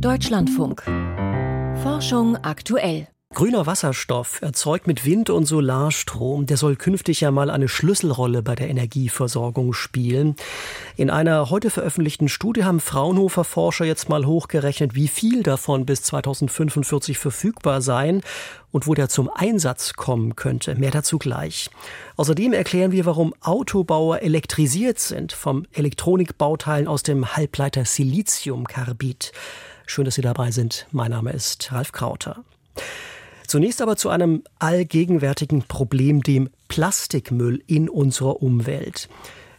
Deutschlandfunk. Forschung aktuell. Grüner Wasserstoff, erzeugt mit Wind- und Solarstrom, der soll künftig ja mal eine Schlüsselrolle bei der Energieversorgung spielen. In einer heute veröffentlichten Studie haben Fraunhofer Forscher jetzt mal hochgerechnet, wie viel davon bis 2045 verfügbar sein und wo der zum Einsatz kommen könnte. Mehr dazu gleich. Außerdem erklären wir, warum Autobauer elektrisiert sind vom Elektronikbauteilen aus dem Halbleiter Siliziumkarbid. Schön, dass Sie dabei sind. Mein Name ist Ralf Krauter. Zunächst aber zu einem allgegenwärtigen Problem, dem Plastikmüll in unserer Umwelt.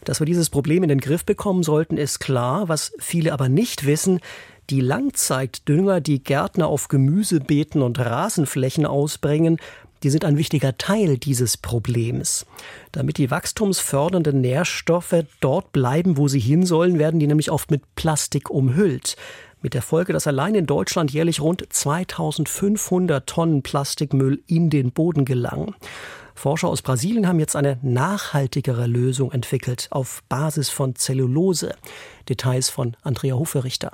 Dass wir dieses Problem in den Griff bekommen sollten, ist klar. Was viele aber nicht wissen, die Langzeitdünger, die Gärtner auf Gemüsebeeten und Rasenflächen ausbringen, die sind ein wichtiger Teil dieses Problems. Damit die wachstumsfördernden Nährstoffe dort bleiben, wo sie hin sollen, werden die nämlich oft mit Plastik umhüllt. Mit der Folge, dass allein in Deutschland jährlich rund 2500 Tonnen Plastikmüll in den Boden gelangen. Forscher aus Brasilien haben jetzt eine nachhaltigere Lösung entwickelt auf Basis von Zellulose. Details von Andrea Hoferichter.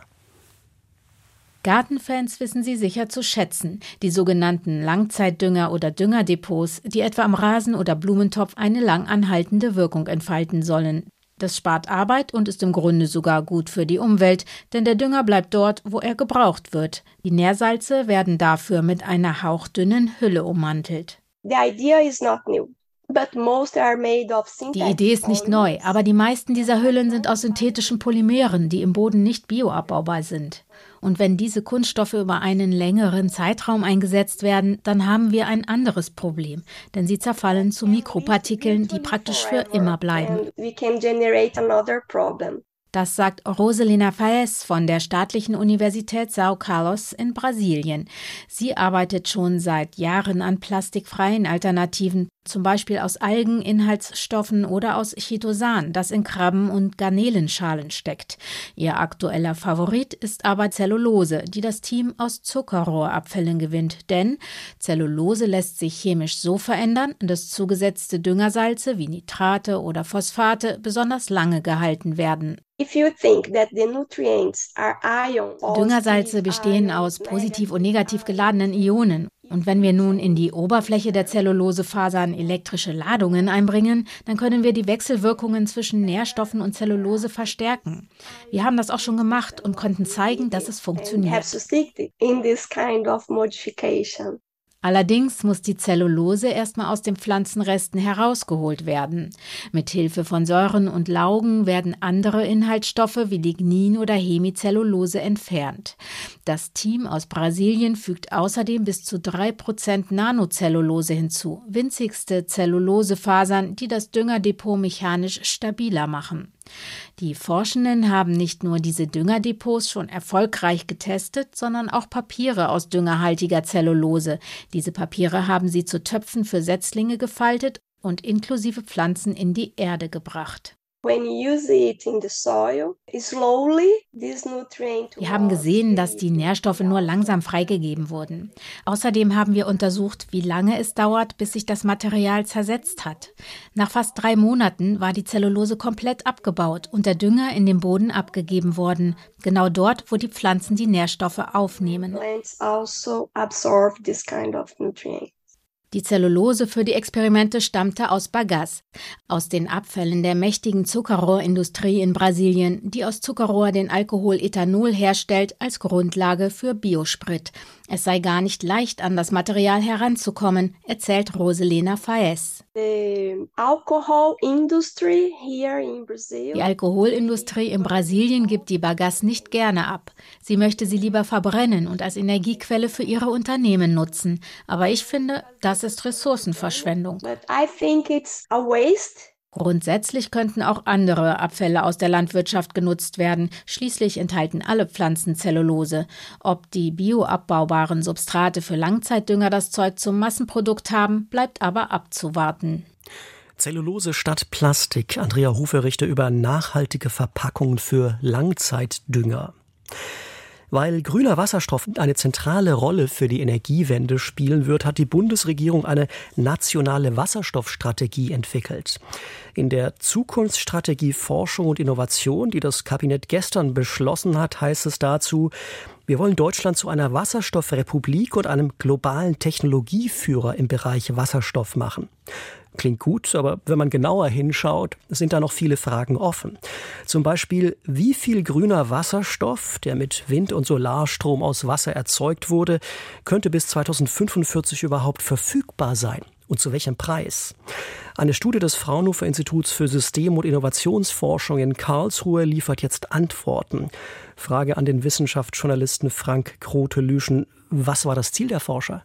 Gartenfans wissen sie sicher zu schätzen, die sogenannten Langzeitdünger oder Düngerdepots, die etwa am Rasen oder Blumentopf eine lang anhaltende Wirkung entfalten sollen. Das spart Arbeit und ist im Grunde sogar gut für die Umwelt, denn der Dünger bleibt dort, wo er gebraucht wird. Die Nährsalze werden dafür mit einer hauchdünnen Hülle ummantelt. The idea is not new. Die Idee ist nicht neu, aber die meisten dieser Hüllen sind aus synthetischen Polymeren, die im Boden nicht bioabbaubar sind. Und wenn diese Kunststoffe über einen längeren Zeitraum eingesetzt werden, dann haben wir ein anderes Problem, denn sie zerfallen zu Mikropartikeln, die praktisch für immer bleiben. Das sagt Roselina Faes von der Staatlichen Universität São Carlos in Brasilien. Sie arbeitet schon seit Jahren an plastikfreien Alternativen, zum Beispiel aus Algeninhaltsstoffen oder aus Chitosan, das in Krabben- und Garnelenschalen steckt. Ihr aktueller Favorit ist aber Zellulose, die das Team aus Zuckerrohrabfällen gewinnt. Denn Zellulose lässt sich chemisch so verändern, dass zugesetzte Düngersalze wie Nitrate oder Phosphate besonders lange gehalten werden. Düngersalze bestehen aus positiv und negativ geladenen Ionen. Und wenn wir nun in die Oberfläche der Zellulosefasern elektrische Ladungen einbringen, dann können wir die Wechselwirkungen zwischen Nährstoffen und Zellulose verstärken. Wir haben das auch schon gemacht und konnten zeigen, dass es funktioniert. Allerdings muss die Zellulose erstmal aus den Pflanzenresten herausgeholt werden. Mit Hilfe von Säuren und Laugen werden andere Inhaltsstoffe wie Lignin oder Hemicellulose entfernt. Das Team aus Brasilien fügt außerdem bis zu drei Prozent Nanocellulose hinzu, winzigste Zellulosefasern, die das Düngerdepot mechanisch stabiler machen. Die Forschenden haben nicht nur diese Düngerdepots schon erfolgreich getestet, sondern auch Papiere aus düngerhaltiger Zellulose. Diese Papiere haben sie zu Töpfen für Setzlinge gefaltet und inklusive Pflanzen in die Erde gebracht. Wir haben gesehen, dass die Nährstoffe nur langsam freigegeben wurden. Außerdem haben wir untersucht, wie lange es dauert, bis sich das Material zersetzt hat. Nach fast drei Monaten war die Zellulose komplett abgebaut und der Dünger in den Boden abgegeben worden, genau dort, wo die Pflanzen die Nährstoffe aufnehmen. Plants also absorb this kind of nutrient. Die Zellulose für die Experimente stammte aus Bagasse, aus den Abfällen der mächtigen Zuckerrohrindustrie in Brasilien, die aus Zuckerrohr den Alkohol Ethanol herstellt als Grundlage für Biosprit. Es sei gar nicht leicht, an das Material heranzukommen, erzählt Roselena Faes. Die Alkoholindustrie in Brasilien gibt die Bagasse nicht gerne ab. Sie möchte sie lieber verbrennen und als Energiequelle für ihre Unternehmen nutzen. Aber ich finde, das ist Ressourcenverschwendung. But I think it's a waste Grundsätzlich könnten auch andere Abfälle aus der Landwirtschaft genutzt werden. Schließlich enthalten alle Pflanzen Zellulose. Ob die bioabbaubaren Substrate für Langzeitdünger das Zeug zum Massenprodukt haben, bleibt aber abzuwarten. Zellulose statt Plastik. Andrea Huferichter über nachhaltige Verpackungen für Langzeitdünger. Weil grüner Wasserstoff eine zentrale Rolle für die Energiewende spielen wird, hat die Bundesregierung eine nationale Wasserstoffstrategie entwickelt. In der Zukunftsstrategie Forschung und Innovation, die das Kabinett gestern beschlossen hat, heißt es dazu, Wir wollen Deutschland zu einer Wasserstoffrepublik und einem globalen Technologieführer im Bereich Wasserstoff machen. Klingt gut, aber wenn man genauer hinschaut, sind da noch viele Fragen offen. Zum Beispiel, wie viel grüner Wasserstoff, der mit Wind- und Solarstrom aus Wasser erzeugt wurde, könnte bis 2045 überhaupt verfügbar sein? Und zu welchem Preis? Eine Studie des Fraunhofer Instituts für System- und Innovationsforschung in Karlsruhe liefert jetzt Antworten. Frage an den Wissenschaftsjournalisten Frank Krote-Lüschen. Was war das Ziel der Forscher?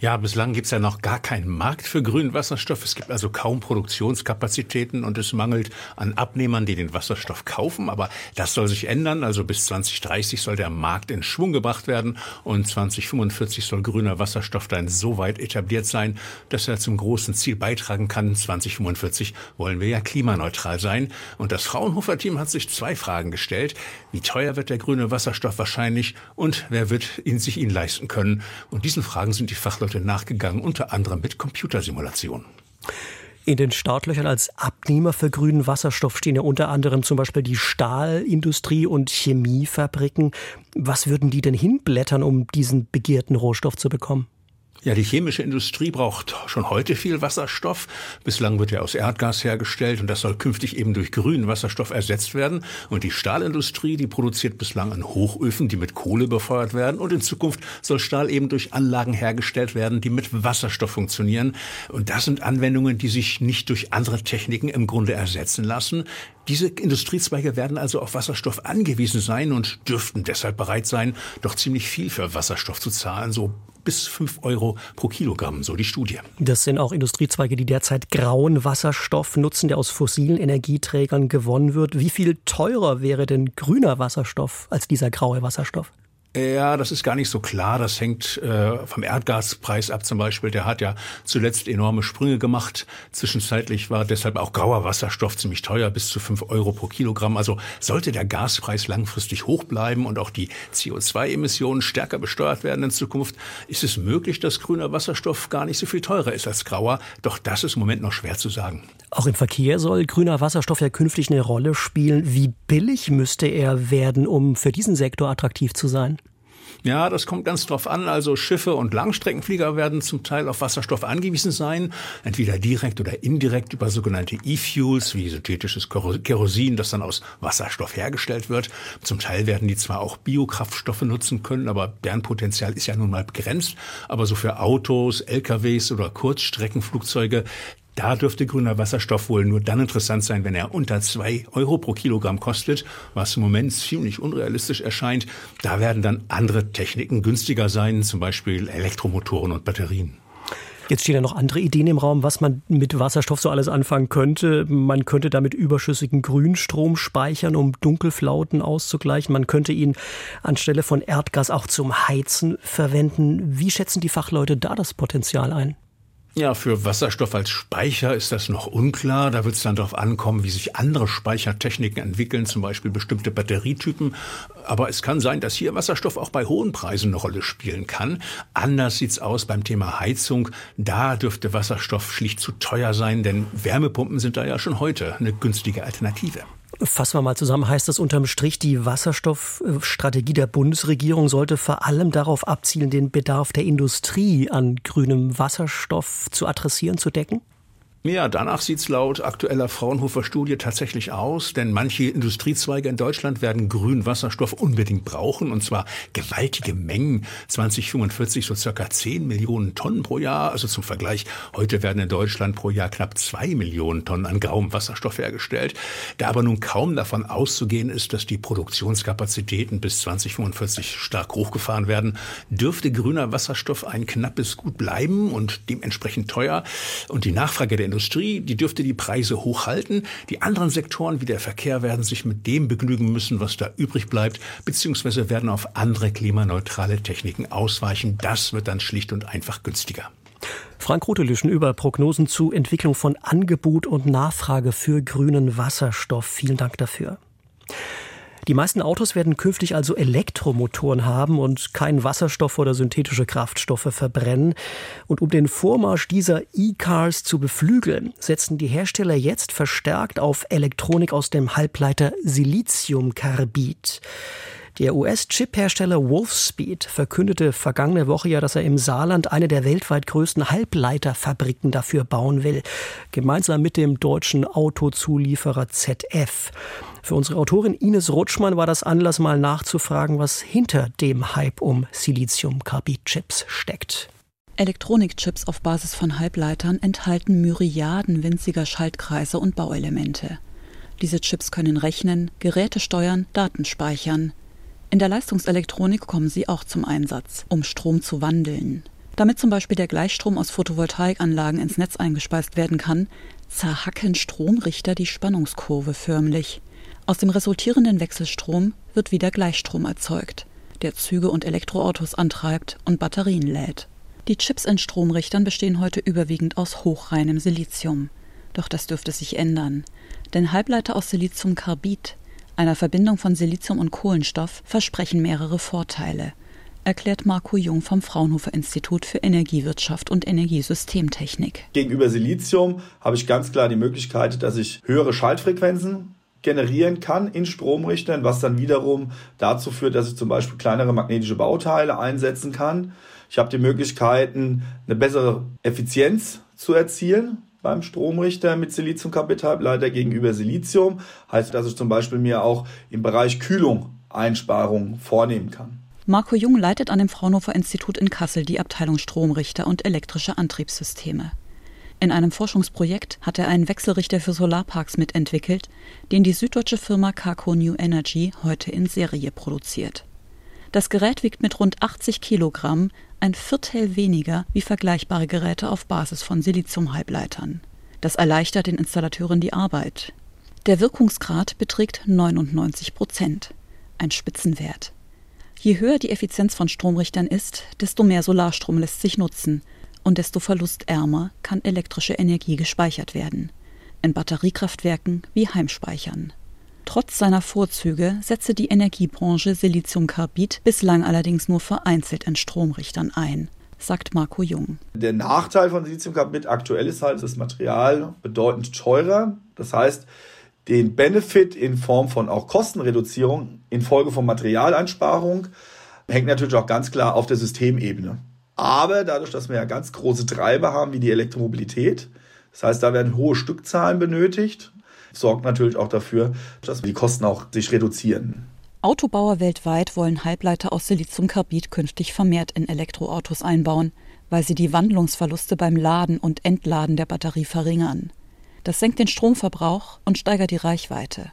Ja, bislang gibt es ja noch gar keinen Markt für grünen Wasserstoff. Es gibt also kaum Produktionskapazitäten und es mangelt an Abnehmern, die den Wasserstoff kaufen. Aber das soll sich ändern. Also bis 2030 soll der Markt in Schwung gebracht werden und 2045 soll grüner Wasserstoff dann so weit etabliert sein, dass er zum großen Ziel beitragen kann. 2045 wollen wir ja klimaneutral sein. Und das Fraunhofer-Team hat sich zwei Fragen gestellt. Wie teuer wird der grüne Wasserstoff wahrscheinlich und wer wird ihn sich ihn leisten können? Und diesen Fragen sind die Fachleute nachgegangen, unter anderem mit Computersimulationen. In den Startlöchern als Abnehmer für grünen Wasserstoff stehen ja unter anderem zum Beispiel die Stahlindustrie und Chemiefabriken. Was würden die denn hinblättern, um diesen begehrten Rohstoff zu bekommen? Ja, die chemische Industrie braucht schon heute viel Wasserstoff. Bislang wird er aus Erdgas hergestellt und das soll künftig eben durch grünen Wasserstoff ersetzt werden. Und die Stahlindustrie, die produziert bislang an Hochöfen, die mit Kohle befeuert werden. Und in Zukunft soll Stahl eben durch Anlagen hergestellt werden, die mit Wasserstoff funktionieren. Und das sind Anwendungen, die sich nicht durch andere Techniken im Grunde ersetzen lassen. Diese Industriezweige werden also auf Wasserstoff angewiesen sein und dürften deshalb bereit sein, doch ziemlich viel für Wasserstoff zu zahlen, so bis 5 Euro pro Kilogramm, so die Studie. Das sind auch Industriezweige, die derzeit grauen Wasserstoff nutzen, der aus fossilen Energieträgern gewonnen wird. Wie viel teurer wäre denn grüner Wasserstoff als dieser graue Wasserstoff? Ja, das ist gar nicht so klar. Das hängt äh, vom Erdgaspreis ab zum Beispiel. Der hat ja zuletzt enorme Sprünge gemacht. Zwischenzeitlich war deshalb auch grauer Wasserstoff ziemlich teuer, bis zu fünf Euro pro Kilogramm. Also sollte der Gaspreis langfristig hoch bleiben und auch die CO2-Emissionen stärker besteuert werden in Zukunft, ist es möglich, dass grüner Wasserstoff gar nicht so viel teurer ist als grauer. Doch das ist im Moment noch schwer zu sagen. Auch im Verkehr soll grüner Wasserstoff ja künftig eine Rolle spielen. Wie billig müsste er werden, um für diesen Sektor attraktiv zu sein? Ja, das kommt ganz drauf an. Also Schiffe und Langstreckenflieger werden zum Teil auf Wasserstoff angewiesen sein, entweder direkt oder indirekt über sogenannte E-Fuels wie synthetisches Kerosin, das dann aus Wasserstoff hergestellt wird. Zum Teil werden die zwar auch Biokraftstoffe nutzen können, aber deren Potenzial ist ja nun mal begrenzt. Aber so für Autos, LKWs oder Kurzstreckenflugzeuge, da dürfte grüner Wasserstoff wohl nur dann interessant sein, wenn er unter zwei Euro pro Kilogramm kostet, was im Moment ziemlich unrealistisch erscheint. Da werden dann andere Techniken günstiger sein, zum Beispiel Elektromotoren und Batterien. Jetzt stehen ja noch andere Ideen im Raum, was man mit Wasserstoff so alles anfangen könnte. Man könnte damit überschüssigen Grünstrom speichern, um Dunkelflauten auszugleichen. Man könnte ihn anstelle von Erdgas auch zum Heizen verwenden. Wie schätzen die Fachleute da das Potenzial ein? Ja, für Wasserstoff als Speicher ist das noch unklar. Da wird es dann darauf ankommen, wie sich andere Speichertechniken entwickeln, zum Beispiel bestimmte Batterietypen. Aber es kann sein, dass hier Wasserstoff auch bei hohen Preisen eine Rolle spielen kann. Anders sieht's aus beim Thema Heizung. Da dürfte Wasserstoff schlicht zu teuer sein, denn Wärmepumpen sind da ja schon heute eine günstige Alternative. Fassen wir mal zusammen, heißt das unterm Strich, die Wasserstoffstrategie der Bundesregierung sollte vor allem darauf abzielen, den Bedarf der Industrie an grünem Wasserstoff zu adressieren, zu decken? Ja, danach sieht's laut aktueller Fraunhofer-Studie tatsächlich aus, denn manche Industriezweige in Deutschland werden grünen Wasserstoff unbedingt brauchen, und zwar gewaltige Mengen. 2045 so circa 10 Millionen Tonnen pro Jahr. Also zum Vergleich, heute werden in Deutschland pro Jahr knapp 2 Millionen Tonnen an grauem Wasserstoff hergestellt. Da aber nun kaum davon auszugehen ist, dass die Produktionskapazitäten bis 2045 stark hochgefahren werden, dürfte grüner Wasserstoff ein knappes Gut bleiben und dementsprechend teuer. Und die Nachfrage der Industrie, die dürfte die Preise hochhalten. Die anderen Sektoren wie der Verkehr werden sich mit dem begnügen müssen, was da übrig bleibt, beziehungsweise werden auf andere klimaneutrale Techniken ausweichen. Das wird dann schlicht und einfach günstiger. Frank Rotelüschen über Prognosen zu Entwicklung von Angebot und Nachfrage für grünen Wasserstoff. Vielen Dank dafür. Die meisten Autos werden künftig also Elektromotoren haben und keinen Wasserstoff oder synthetische Kraftstoffe verbrennen. Und um den Vormarsch dieser E-Cars zu beflügeln, setzen die Hersteller jetzt verstärkt auf Elektronik aus dem Halbleiter Siliziumkarbid. Der US-Chip-Hersteller Wolfspeed verkündete vergangene Woche ja, dass er im Saarland eine der weltweit größten Halbleiterfabriken dafür bauen will, gemeinsam mit dem deutschen Autozulieferer ZF. Für unsere Autorin Ines Rutschmann war das Anlass, mal nachzufragen, was hinter dem Hype um Siliziumkarbid-Chips steckt. Elektronikchips auf Basis von Halbleitern enthalten Myriaden winziger Schaltkreise und Bauelemente. Diese Chips können rechnen, Geräte steuern, Daten speichern. In der Leistungselektronik kommen sie auch zum Einsatz, um Strom zu wandeln. Damit zum Beispiel der Gleichstrom aus Photovoltaikanlagen ins Netz eingespeist werden kann, zerhacken Stromrichter die Spannungskurve förmlich. Aus dem resultierenden Wechselstrom wird wieder Gleichstrom erzeugt, der Züge und Elektroautos antreibt und Batterien lädt. Die Chips in Stromrichtern bestehen heute überwiegend aus hochreinem Silizium. Doch das dürfte sich ändern, denn Halbleiter aus Siliziumkarbid einer Verbindung von Silizium und Kohlenstoff versprechen mehrere Vorteile, erklärt Marco Jung vom Fraunhofer Institut für Energiewirtschaft und Energiesystemtechnik. Gegenüber Silizium habe ich ganz klar die Möglichkeit, dass ich höhere Schaltfrequenzen generieren kann in Stromrichtern, was dann wiederum dazu führt, dass ich zum Beispiel kleinere magnetische Bauteile einsetzen kann. Ich habe die Möglichkeiten, eine bessere Effizienz zu erzielen beim Stromrichter mit Siliziumkarbidhalbleiter gegenüber Silizium. Heißt, dass ich zum Beispiel mir auch im Bereich Kühlung Einsparungen vornehmen kann. Marco Jung leitet an dem Fraunhofer Institut in Kassel die Abteilung Stromrichter und elektrische Antriebssysteme. In einem Forschungsprojekt hat er einen Wechselrichter für Solarparks mitentwickelt, den die süddeutsche Firma Carco New Energy heute in Serie produziert. Das Gerät wiegt mit rund 80 Kilogramm ein Viertel weniger wie vergleichbare Geräte auf Basis von Siliziumhalbleitern. Das erleichtert den Installateuren die Arbeit. Der Wirkungsgrad beträgt 99 Prozent, ein Spitzenwert. Je höher die Effizienz von Stromrichtern ist, desto mehr Solarstrom lässt sich nutzen und desto verlustärmer kann elektrische Energie gespeichert werden. In Batteriekraftwerken wie Heimspeichern. Trotz seiner Vorzüge setze die Energiebranche Siliziumkarbid bislang allerdings nur vereinzelt in Stromrichtern ein sagt Marco Jung. Der Nachteil von Siliziumkarbid aktuell ist halt, das Material bedeutend teurer. Das heißt, den Benefit in Form von auch Kostenreduzierung infolge von Materialeinsparung hängt natürlich auch ganz klar auf der Systemebene. Aber dadurch, dass wir ja ganz große Treiber haben wie die Elektromobilität, das heißt, da werden hohe Stückzahlen benötigt, sorgt natürlich auch dafür, dass die Kosten auch sich reduzieren. Autobauer weltweit wollen Halbleiter aus Siliziumkarbid künftig vermehrt in Elektroautos einbauen, weil sie die Wandlungsverluste beim Laden und Entladen der Batterie verringern. Das senkt den Stromverbrauch und steigert die Reichweite.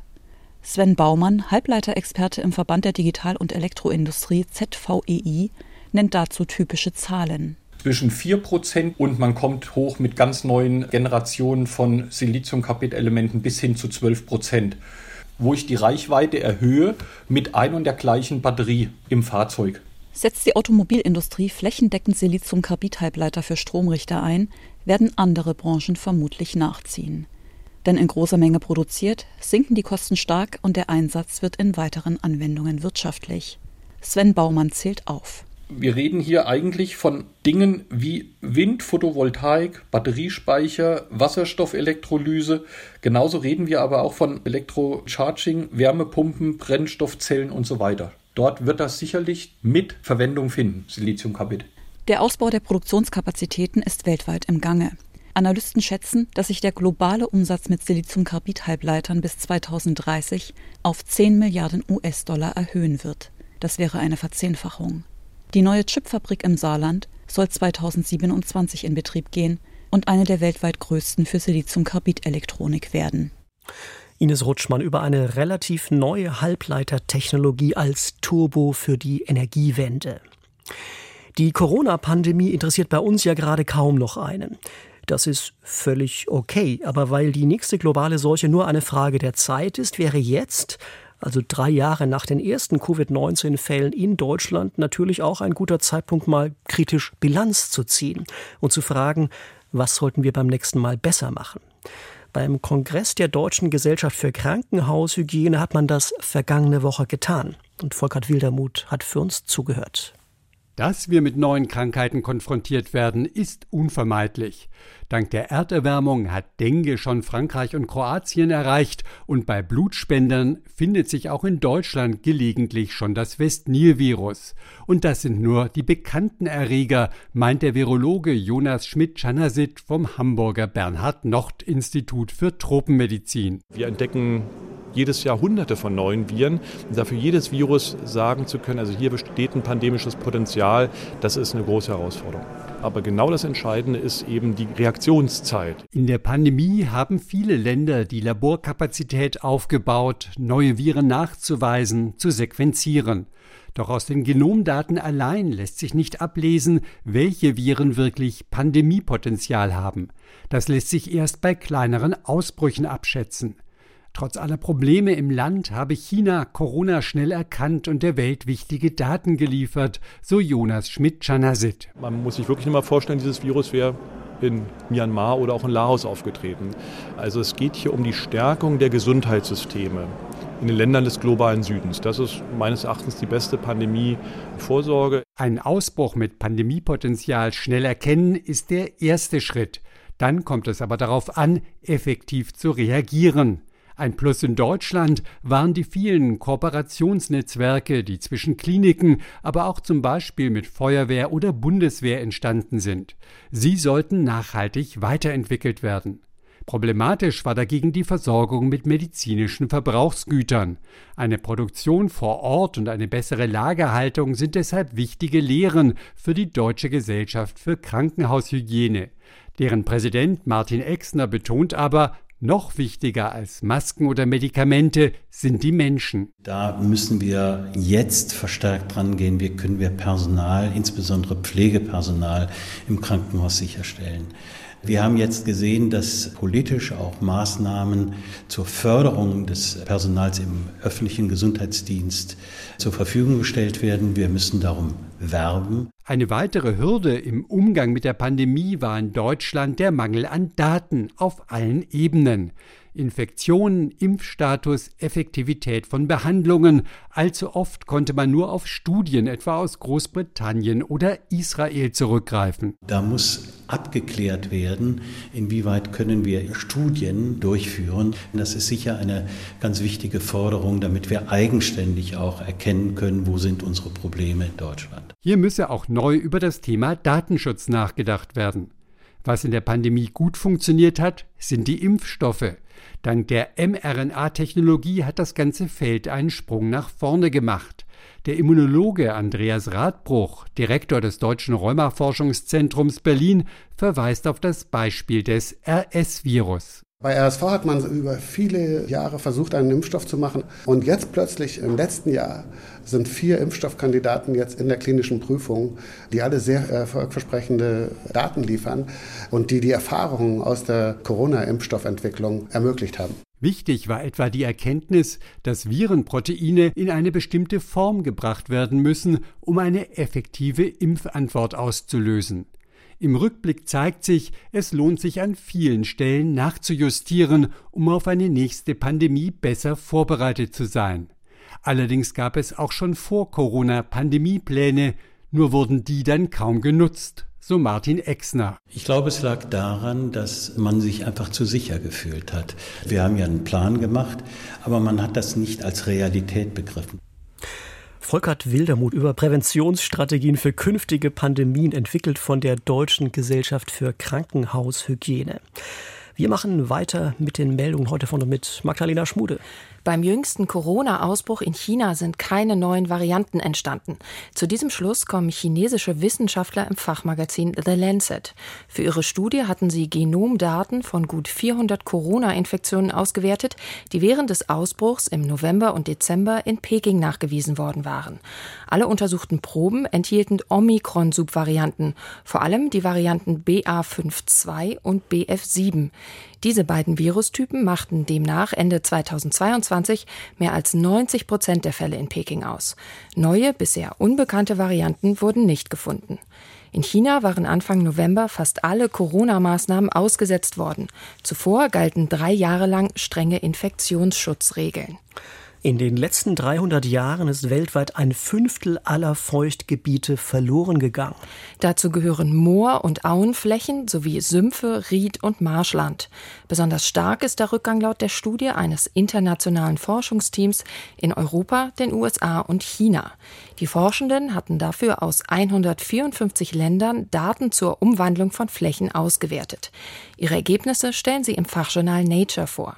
Sven Baumann, Halbleiterexperte im Verband der Digital- und Elektroindustrie ZVEI, nennt dazu typische Zahlen zwischen 4% und man kommt hoch mit ganz neuen Generationen von Siliziumkarbid-Elementen bis hin zu 12%, wo ich die Reichweite erhöhe mit ein und der gleichen Batterie im Fahrzeug. Setzt die Automobilindustrie flächendeckend Siliziumkarbid-Halbleiter für Stromrichter ein, werden andere Branchen vermutlich nachziehen. Denn in großer Menge produziert, sinken die Kosten stark und der Einsatz wird in weiteren Anwendungen wirtschaftlich. Sven Baumann zählt auf wir reden hier eigentlich von Dingen wie Wind, Photovoltaik, Batteriespeicher, Wasserstoffelektrolyse. Genauso reden wir aber auch von Elektrocharging, Wärmepumpen, Brennstoffzellen und so weiter. Dort wird das sicherlich mit Verwendung finden, Siliziumkarbid. Der Ausbau der Produktionskapazitäten ist weltweit im Gange. Analysten schätzen, dass sich der globale Umsatz mit Siliziumkarbid-Halbleitern bis 2030 auf 10 Milliarden US-Dollar erhöhen wird. Das wäre eine Verzehnfachung. Die neue Chipfabrik im Saarland soll 2027 in Betrieb gehen und eine der weltweit größten für Siliziumkarbid-Elektronik werden. Ines Rutschmann über eine relativ neue Halbleitertechnologie als Turbo für die Energiewende. Die Corona-Pandemie interessiert bei uns ja gerade kaum noch einen. Das ist völlig okay, aber weil die nächste globale Seuche nur eine Frage der Zeit ist, wäre jetzt also drei Jahre nach den ersten Covid-19-Fällen in Deutschland, natürlich auch ein guter Zeitpunkt, mal kritisch Bilanz zu ziehen und zu fragen, was sollten wir beim nächsten Mal besser machen. Beim Kongress der Deutschen Gesellschaft für Krankenhaushygiene hat man das vergangene Woche getan. Und Volkert Wildermuth hat für uns zugehört. Dass wir mit neuen Krankheiten konfrontiert werden, ist unvermeidlich. Dank der Erderwärmung hat Dengue schon Frankreich und Kroatien erreicht und bei Blutspendern findet sich auch in Deutschland gelegentlich schon das Westnil-Virus. Und das sind nur die bekannten Erreger, meint der Virologe Jonas Schmidt-Chanasit vom Hamburger Bernhard-Nocht-Institut für Tropenmedizin. Wir entdecken jedes Jahr hunderte von neuen Viren. Und dafür jedes Virus sagen zu können, also hier besteht ein pandemisches Potenzial, das ist eine große Herausforderung. Aber genau das Entscheidende ist eben die Reaktionszeit. In der Pandemie haben viele Länder die Laborkapazität aufgebaut, neue Viren nachzuweisen, zu sequenzieren. Doch aus den Genomdaten allein lässt sich nicht ablesen, welche Viren wirklich Pandemiepotenzial haben. Das lässt sich erst bei kleineren Ausbrüchen abschätzen. Trotz aller Probleme im Land habe China Corona schnell erkannt und der Welt wichtige Daten geliefert, so Jonas Schmidt-Chanasit. Man muss sich wirklich nicht mal vorstellen, dieses Virus wäre in Myanmar oder auch in Laos aufgetreten. Also es geht hier um die Stärkung der Gesundheitssysteme in den Ländern des globalen Südens. Das ist meines Erachtens die beste Pandemievorsorge. Ein Ausbruch mit Pandemiepotenzial schnell erkennen ist der erste Schritt. Dann kommt es aber darauf an, effektiv zu reagieren. Ein Plus in Deutschland waren die vielen Kooperationsnetzwerke, die zwischen Kliniken, aber auch zum Beispiel mit Feuerwehr oder Bundeswehr entstanden sind. Sie sollten nachhaltig weiterentwickelt werden. Problematisch war dagegen die Versorgung mit medizinischen Verbrauchsgütern. Eine Produktion vor Ort und eine bessere Lagerhaltung sind deshalb wichtige Lehren für die Deutsche Gesellschaft für Krankenhaushygiene. Deren Präsident Martin Exner betont aber, noch wichtiger als Masken oder Medikamente sind die Menschen. Da müssen wir jetzt verstärkt dran gehen. Wie können wir Personal, insbesondere Pflegepersonal im Krankenhaus sicherstellen? Wir haben jetzt gesehen, dass politisch auch Maßnahmen zur Förderung des Personals im öffentlichen Gesundheitsdienst zur Verfügung gestellt werden. Wir müssen darum werben. Eine weitere Hürde im Umgang mit der Pandemie war in Deutschland der Mangel an Daten auf allen Ebenen. Infektionen, Impfstatus, Effektivität von Behandlungen. Allzu oft konnte man nur auf Studien etwa aus Großbritannien oder Israel zurückgreifen. Da muss abgeklärt werden, inwieweit können wir Studien durchführen. Das ist sicher eine ganz wichtige Forderung, damit wir eigenständig auch erkennen können, wo sind unsere Probleme in Deutschland. Hier müsse auch neu über das Thema Datenschutz nachgedacht werden. Was in der Pandemie gut funktioniert hat, sind die Impfstoffe. Dank der mRNA-Technologie hat das ganze Feld einen Sprung nach vorne gemacht. Der Immunologe Andreas Radbruch, Direktor des Deutschen Rheuma-Forschungszentrums Berlin, verweist auf das Beispiel des RS-Virus. Bei RSV hat man über viele Jahre versucht, einen Impfstoff zu machen. Und jetzt plötzlich im letzten Jahr sind vier Impfstoffkandidaten jetzt in der klinischen Prüfung, die alle sehr erfolgversprechende Daten liefern und die die Erfahrungen aus der Corona-Impfstoffentwicklung ermöglicht haben. Wichtig war etwa die Erkenntnis, dass Virenproteine in eine bestimmte Form gebracht werden müssen, um eine effektive Impfantwort auszulösen. Im Rückblick zeigt sich, es lohnt sich an vielen Stellen nachzujustieren, um auf eine nächste Pandemie besser vorbereitet zu sein. Allerdings gab es auch schon vor Corona Pandemiepläne, nur wurden die dann kaum genutzt, so Martin Exner. Ich glaube, es lag daran, dass man sich einfach zu sicher gefühlt hat. Wir haben ja einen Plan gemacht, aber man hat das nicht als Realität begriffen. Volkert Wildermuth über Präventionsstrategien für künftige Pandemien entwickelt von der Deutschen Gesellschaft für Krankenhaushygiene. Wir machen weiter mit den Meldungen heute von und mit Magdalena Schmude. Beim jüngsten Corona-Ausbruch in China sind keine neuen Varianten entstanden. Zu diesem Schluss kommen chinesische Wissenschaftler im Fachmagazin The Lancet. Für ihre Studie hatten sie Genomdaten von gut 400 Corona-Infektionen ausgewertet, die während des Ausbruchs im November und Dezember in Peking nachgewiesen worden waren. Alle untersuchten Proben enthielten Omikron-Subvarianten, vor allem die Varianten BA52 und BF7. Diese beiden Virustypen machten demnach Ende 2022 mehr als 90 Prozent der Fälle in Peking aus. Neue, bisher unbekannte Varianten wurden nicht gefunden. In China waren Anfang November fast alle Corona-Maßnahmen ausgesetzt worden. Zuvor galten drei Jahre lang strenge Infektionsschutzregeln. In den letzten 300 Jahren ist weltweit ein Fünftel aller Feuchtgebiete verloren gegangen. Dazu gehören Moor- und Auenflächen sowie Sümpfe, Ried und Marschland. Besonders stark ist der Rückgang laut der Studie eines internationalen Forschungsteams in Europa, den USA und China. Die Forschenden hatten dafür aus 154 Ländern Daten zur Umwandlung von Flächen ausgewertet. Ihre Ergebnisse stellen sie im Fachjournal Nature vor.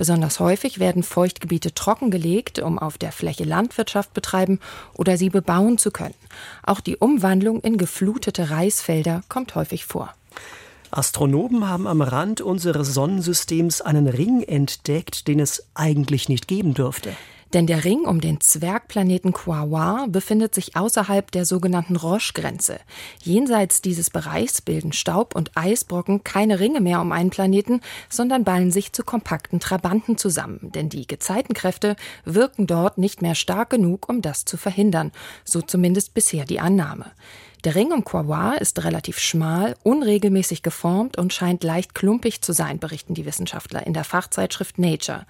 Besonders häufig werden Feuchtgebiete trockengelegt, um auf der Fläche Landwirtschaft betreiben oder sie bebauen zu können. Auch die Umwandlung in geflutete Reisfelder kommt häufig vor. Astronomen haben am Rand unseres Sonnensystems einen Ring entdeckt, den es eigentlich nicht geben dürfte. Denn der Ring um den Zwergplaneten Quaoar befindet sich außerhalb der sogenannten Roche-Grenze. Jenseits dieses Bereichs bilden Staub und Eisbrocken keine Ringe mehr um einen Planeten, sondern ballen sich zu kompakten Trabanten zusammen. Denn die Gezeitenkräfte wirken dort nicht mehr stark genug, um das zu verhindern. So zumindest bisher die Annahme. Der Ring um Quaoar ist relativ schmal, unregelmäßig geformt und scheint leicht klumpig zu sein, berichten die Wissenschaftler in der Fachzeitschrift Nature.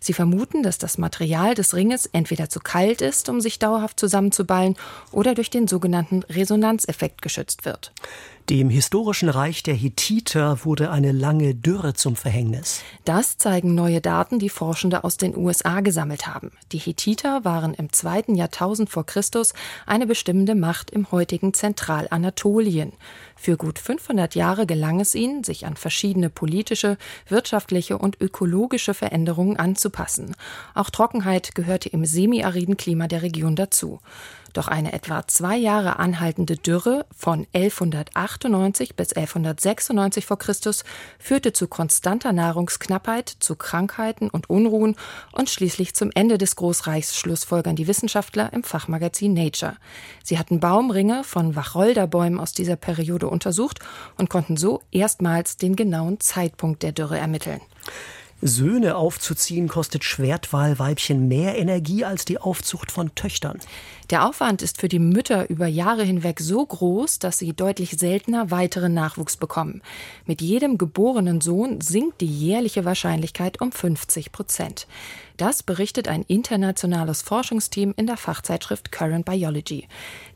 Sie vermuten, dass das Material des Ringes entweder zu kalt ist, um sich dauerhaft zusammenzuballen, oder durch den sogenannten Resonanzeffekt geschützt wird. Dem historischen Reich der Hethiter wurde eine lange Dürre zum Verhängnis. Das zeigen neue Daten, die Forschende aus den USA gesammelt haben. Die Hethiter waren im zweiten Jahrtausend vor Christus eine bestimmende Macht im heutigen Zentralanatolien. Für gut 500 Jahre gelang es ihnen, sich an verschiedene politische, wirtschaftliche und ökologische Veränderungen anzupassen. Auch Trockenheit gehörte im semiariden Klima der Region dazu. Doch eine etwa zwei Jahre anhaltende Dürre von 1198 bis 1196 vor Christus führte zu konstanter Nahrungsknappheit, zu Krankheiten und Unruhen und schließlich zum Ende des Großreichs schlussfolgern die Wissenschaftler im Fachmagazin Nature. Sie hatten Baumringe von Wacholderbäumen aus dieser Periode untersucht und konnten so erstmals den genauen Zeitpunkt der Dürre ermitteln. Söhne aufzuziehen kostet Schwertwalweibchen mehr Energie als die Aufzucht von Töchtern. Der Aufwand ist für die Mütter über Jahre hinweg so groß, dass sie deutlich seltener weiteren Nachwuchs bekommen. Mit jedem geborenen Sohn sinkt die jährliche Wahrscheinlichkeit um 50 Prozent. Das berichtet ein internationales Forschungsteam in der Fachzeitschrift Current Biology.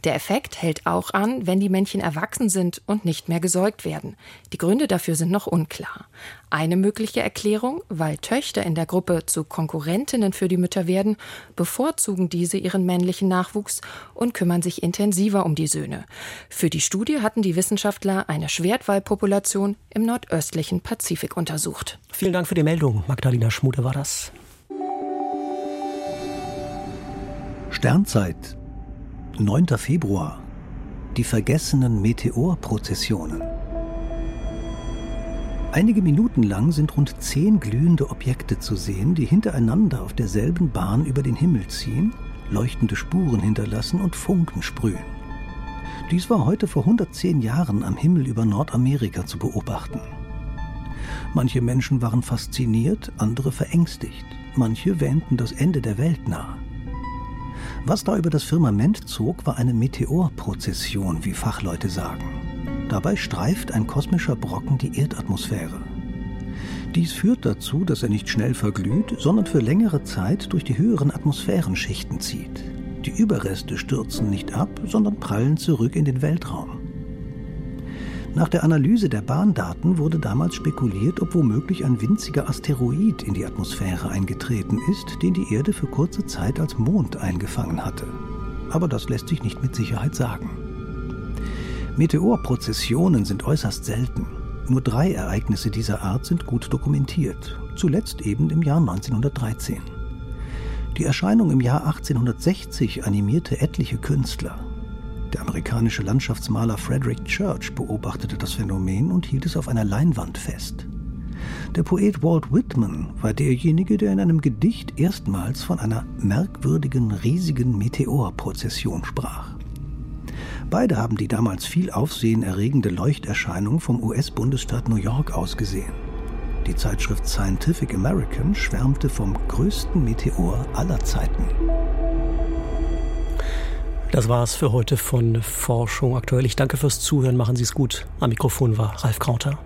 Der Effekt hält auch an, wenn die Männchen erwachsen sind und nicht mehr gesäugt werden. Die Gründe dafür sind noch unklar. Eine mögliche Erklärung, weil Töchter in der Gruppe zu Konkurrentinnen für die Mütter werden, bevorzugen diese ihren männlichen Nachwuchs und kümmern sich intensiver um die Söhne. Für die Studie hatten die Wissenschaftler eine Schwertwalpopulation im nordöstlichen Pazifik untersucht. Vielen Dank für die Meldung. Magdalena Schmude war das. Sternzeit, 9. Februar. Die vergessenen Meteorprozessionen. Einige Minuten lang sind rund zehn glühende Objekte zu sehen, die hintereinander auf derselben Bahn über den Himmel ziehen, leuchtende Spuren hinterlassen und Funken sprühen. Dies war heute vor 110 Jahren am Himmel über Nordamerika zu beobachten. Manche Menschen waren fasziniert, andere verängstigt, manche wähnten das Ende der Welt nahe. Was da über das Firmament zog, war eine Meteorprozession, wie Fachleute sagen. Dabei streift ein kosmischer Brocken die Erdatmosphäre. Dies führt dazu, dass er nicht schnell verglüht, sondern für längere Zeit durch die höheren Atmosphärenschichten zieht. Die Überreste stürzen nicht ab, sondern prallen zurück in den Weltraum. Nach der Analyse der Bahndaten wurde damals spekuliert, ob womöglich ein winziger Asteroid in die Atmosphäre eingetreten ist, den die Erde für kurze Zeit als Mond eingefangen hatte. Aber das lässt sich nicht mit Sicherheit sagen. Meteorprozessionen sind äußerst selten. Nur drei Ereignisse dieser Art sind gut dokumentiert, zuletzt eben im Jahr 1913. Die Erscheinung im Jahr 1860 animierte etliche Künstler. Der amerikanische Landschaftsmaler Frederick Church beobachtete das Phänomen und hielt es auf einer Leinwand fest. Der Poet Walt Whitman war derjenige, der in einem Gedicht erstmals von einer merkwürdigen, riesigen Meteorprozession sprach. Beide haben die damals viel Aufsehen erregende Leuchterscheinung vom US-Bundesstaat New York aus gesehen. Die Zeitschrift Scientific American schwärmte vom größten Meteor aller Zeiten. Das war's für heute von Forschung aktuell. Ich danke fürs Zuhören. Machen Sie es gut. Am Mikrofon war Ralf Krauter.